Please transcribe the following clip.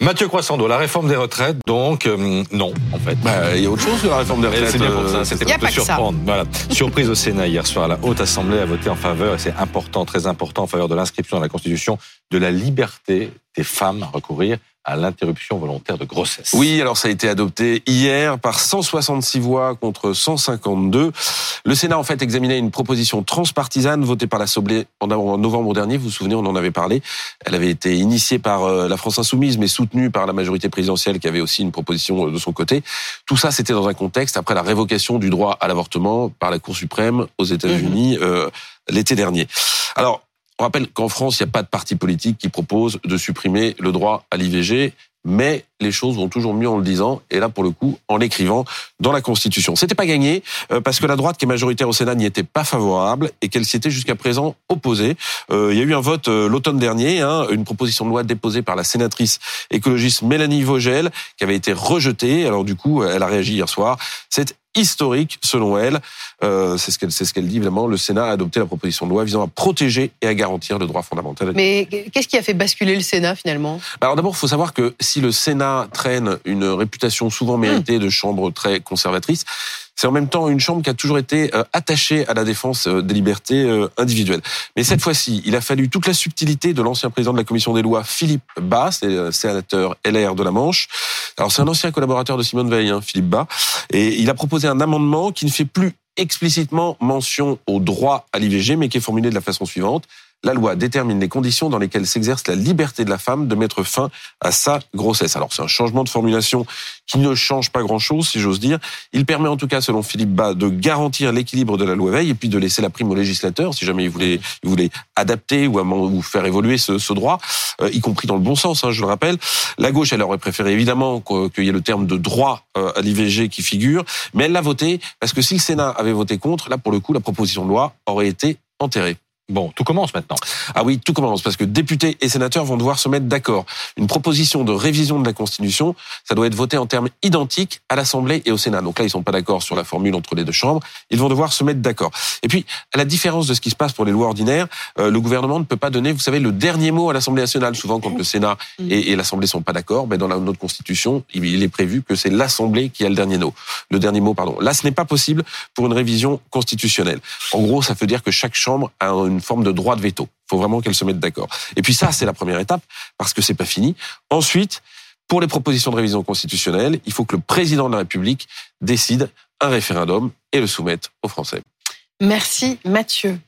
Mathieu Croissando, la réforme des retraites, donc euh, non, en fait. Bah, il y a autre chose que la réforme des retraites. C'est bien pour ça, euh, c'était y a pour te ça. surprendre. Voilà. Surprise au Sénat hier soir, la Haute Assemblée a voté en faveur, et c'est important, très important, en faveur de l'inscription dans la Constitution de la liberté des femmes à recourir à l'interruption volontaire de grossesse. Oui, alors ça a été adopté hier par 166 voix contre 152. Le Sénat en fait examinait une proposition transpartisane votée par l'Assemblée en en novembre dernier. Vous vous souvenez, on en avait parlé. Elle avait été initiée par euh, la France insoumise, mais soutenue par la majorité présidentielle qui avait aussi une proposition euh, de son côté. Tout ça, c'était dans un contexte après la révocation du droit à l'avortement par la Cour suprême aux États-Unis euh, l'été dernier. Alors, on rappelle qu'en France, il n'y a pas de parti politique qui propose de supprimer le droit à l'IVG, mais les choses vont toujours mieux en le disant, et là, pour le coup, en l'écrivant dans la Constitution. C'était pas gagné, euh, parce que la droite qui est majoritaire au Sénat n'y était pas favorable, et qu'elle s'y était jusqu'à présent opposée. Euh, il y a eu un vote euh, l'automne dernier, hein, une proposition de loi déposée par la sénatrice écologiste Mélanie Vogel, qui avait été rejetée. Alors du coup, elle a réagi hier soir. C'est historique selon elle. Euh, c'est ce qu'elle c'est ce qu'elle dit évidemment. Le Sénat a adopté la proposition de loi visant à protéger et à garantir le droit fondamental. Mais qu'est-ce qui a fait basculer le Sénat finalement? Alors d'abord, il faut savoir que si le Sénat traîne une réputation souvent méritée de chambre très conservatrice, c'est en même temps une chambre qui a toujours été euh, attachée à la défense euh, des libertés euh, individuelles. Mais cette fois-ci, il a fallu toute la subtilité de l'ancien président de la commission des lois, Philippe Bas, c'est le sénateur LR de la Manche. Alors c'est un ancien collaborateur de Simone Veil, hein, Philippe Bas, et il a proposé un amendement qui ne fait plus explicitement mention au droit à l'IVG, mais qui est formulé de la façon suivante. La loi détermine les conditions dans lesquelles s'exerce la liberté de la femme de mettre fin à sa grossesse. Alors c'est un changement de formulation qui ne change pas grand-chose, si j'ose dire. Il permet en tout cas, selon Philippe Bas, de garantir l'équilibre de la loi Veil et puis de laisser la prime au législateur, si jamais il voulait, il voulait adapter ou, ou faire évoluer ce, ce droit, euh, y compris dans le bon sens, hein, je le rappelle. La gauche, elle aurait préféré évidemment qu'il y ait le terme de droit euh, à l'IVG qui figure, mais elle l'a voté parce que si le Sénat avait voté contre, là pour le coup, la proposition de loi aurait été enterrée. Bon, tout commence maintenant. Ah oui, tout commence parce que députés et sénateurs vont devoir se mettre d'accord. Une proposition de révision de la Constitution, ça doit être voté en termes identiques à l'Assemblée et au Sénat. Donc là, ils sont pas d'accord sur la formule entre les deux chambres. Ils vont devoir se mettre d'accord. Et puis, à la différence de ce qui se passe pour les lois ordinaires, euh, le gouvernement ne peut pas donner, vous savez, le dernier mot à l'Assemblée nationale. Souvent, quand le Sénat et, et l'Assemblée sont pas d'accord, ben dans la, notre Constitution, il, il est prévu que c'est l'Assemblée qui a le dernier mot. Le dernier mot, pardon. Là, ce n'est pas possible pour une révision constitutionnelle. En gros, ça veut dire que chaque chambre a une forme de droit de veto. Il faut vraiment qu'elles se mettent d'accord. Et puis ça, c'est la première étape, parce que c'est pas fini. Ensuite, pour les propositions de révision constitutionnelle, il faut que le président de la République décide un référendum et le soumette aux Français. Merci Mathieu.